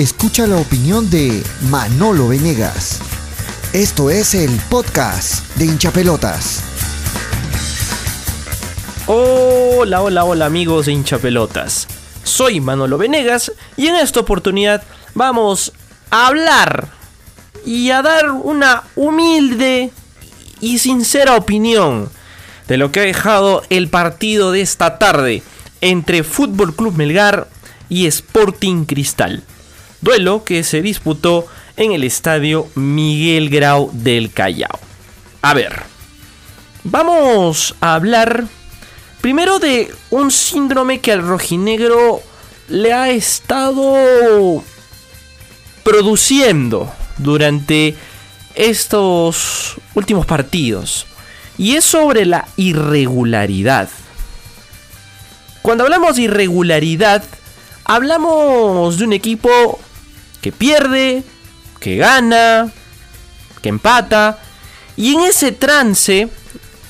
escucha la opinión de Manolo Venegas. Esto es el podcast de hinchapelotas. Hola, hola, hola amigos de hinchapelotas. Soy Manolo Venegas y en esta oportunidad vamos a hablar y a dar una humilde y sincera opinión de lo que ha dejado el partido de esta tarde entre Fútbol Club Melgar y Sporting Cristal. Duelo que se disputó en el estadio Miguel Grau del Callao. A ver, vamos a hablar primero de un síndrome que al rojinegro le ha estado produciendo durante estos últimos partidos. Y es sobre la irregularidad. Cuando hablamos de irregularidad, hablamos de un equipo que pierde, que gana, que empata. Y en ese trance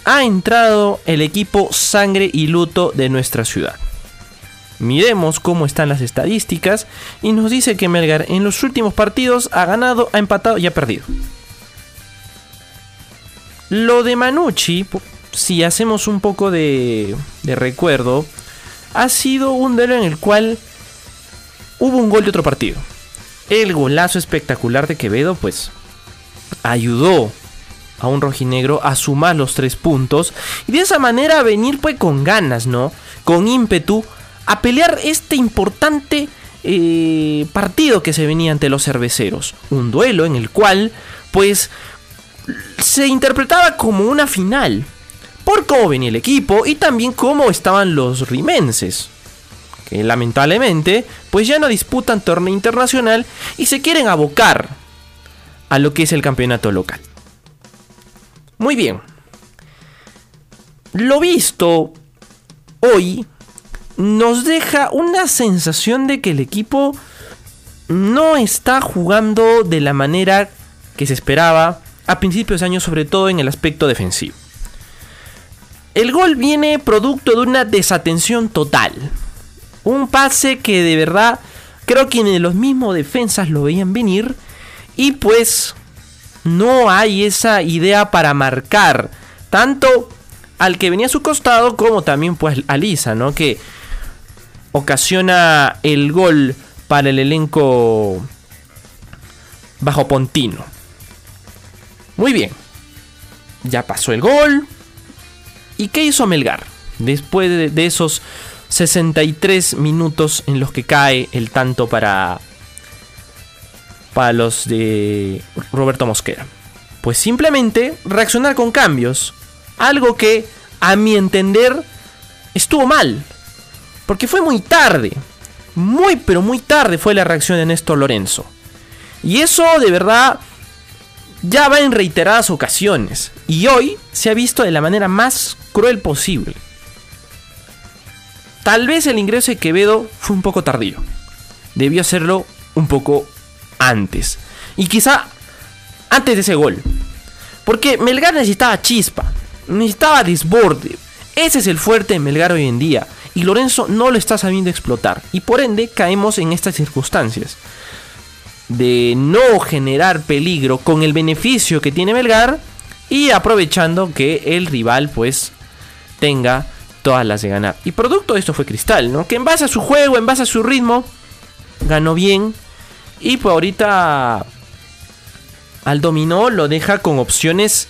ha entrado el equipo sangre y luto de nuestra ciudad. Miremos cómo están las estadísticas y nos dice que Melgar en los últimos partidos ha ganado, ha empatado y ha perdido. Lo de Manucci, si hacemos un poco de, de recuerdo, ha sido un duelo en el cual hubo un gol de otro partido. El golazo espectacular de Quevedo, pues, ayudó a un rojinegro a sumar los tres puntos y de esa manera venir pues con ganas, ¿no? Con ímpetu a pelear este importante eh, partido que se venía ante los cerveceros. Un duelo en el cual pues se interpretaba como una final. Por cómo venía el equipo y también cómo estaban los rimenses. Lamentablemente pues ya no disputan torneo internacional y se quieren abocar a lo que es el campeonato local. Muy bien. Lo visto hoy nos deja una sensación de que el equipo no está jugando de la manera que se esperaba a principios de año, sobre todo en el aspecto defensivo. El gol viene producto de una desatención total. Un pase que de verdad creo que ni los mismos defensas lo veían venir. Y pues no hay esa idea para marcar tanto al que venía a su costado como también pues a Lisa, ¿no? Que ocasiona el gol para el elenco bajo Pontino. Muy bien. Ya pasó el gol. ¿Y qué hizo Melgar? Después de, de esos 63 minutos en los que cae el tanto para para los de Roberto Mosquera? Pues simplemente reaccionar con cambios. Algo que, a mi entender, estuvo mal. Porque fue muy tarde. Muy, pero muy tarde fue la reacción de Néstor Lorenzo. Y eso de verdad ya va en reiteradas ocasiones. Y hoy se ha visto de la manera más cruel posible. Tal vez el ingreso de Quevedo fue un poco tardío. Debió hacerlo un poco antes. Y quizá antes de ese gol. Porque Melgar necesitaba chispa. Necesitaba desborde. Ese es el fuerte de Melgar hoy en día. Y Lorenzo no lo está sabiendo explotar. Y por ende caemos en estas circunstancias. De no generar peligro con el beneficio que tiene Melgar. Y aprovechando que el rival pues tenga todas las de ganar. Y producto de esto fue Cristal, ¿no? Que en base a su juego, en base a su ritmo, ganó bien y pues ahorita al dominó lo deja con opciones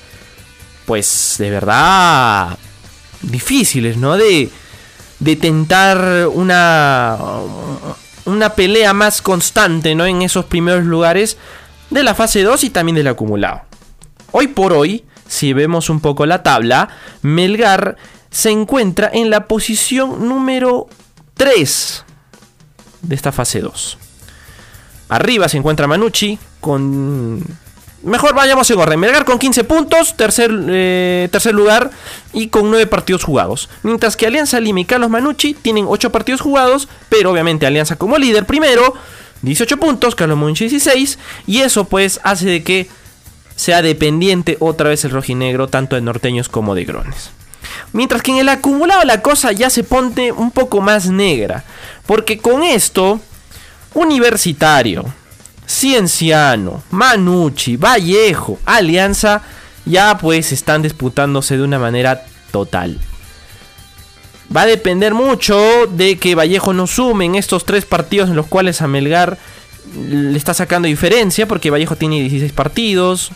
pues de verdad difíciles, ¿no? De, de tentar una, una pelea más constante, ¿no? En esos primeros lugares de la fase 2 y también del acumulado. Hoy por hoy, si vemos un poco la tabla, Melgar se encuentra en la posición número 3 de esta fase 2. Arriba se encuentra Manucci con... Mejor vayamos en orden. Melgar con 15 puntos, tercer, eh, tercer lugar y con 9 partidos jugados. Mientras que Alianza Lima y Carlos Manucci tienen 8 partidos jugados, pero obviamente Alianza como líder primero, 18 puntos, Carlos Manucci 16. Y eso pues hace de que sea dependiente otra vez el rojinegro, tanto de norteños como de grones. Mientras que en el acumulado la cosa ya se pone un poco más negra. Porque con esto Universitario, Cienciano, Manucci, Vallejo, Alianza, ya pues están disputándose de una manera total. Va a depender mucho de que Vallejo no sume en estos tres partidos en los cuales a Melgar le está sacando diferencia, porque Vallejo tiene 16 partidos,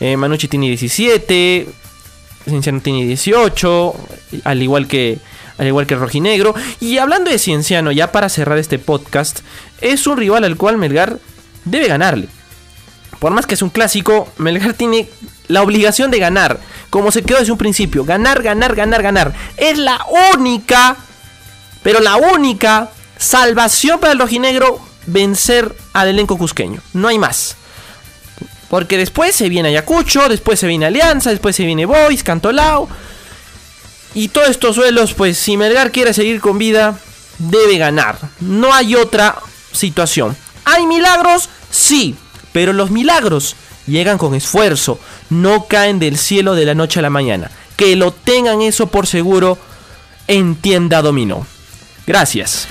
eh, Manucci tiene 17, Cienciano tiene 18, al igual que al igual que Rojinegro. Y hablando de Cienciano, ya para cerrar este podcast, es un rival al cual Melgar debe ganarle. Por más que es un clásico, Melgar tiene la obligación de ganar. Como se quedó desde un principio. Ganar, ganar, ganar, ganar. Es la única, pero la única salvación para el rojinegro vencer al elenco cusqueño. No hay más. Porque después se viene Ayacucho, después se viene Alianza, después se viene Boys, Cantolao. Y todos estos suelos, pues si Melgar quiere seguir con vida, debe ganar. No hay otra situación. ¿Hay milagros? Sí, pero los milagros llegan con esfuerzo, no caen del cielo de la noche a la mañana. Que lo tengan eso por seguro en tienda dominó. Gracias.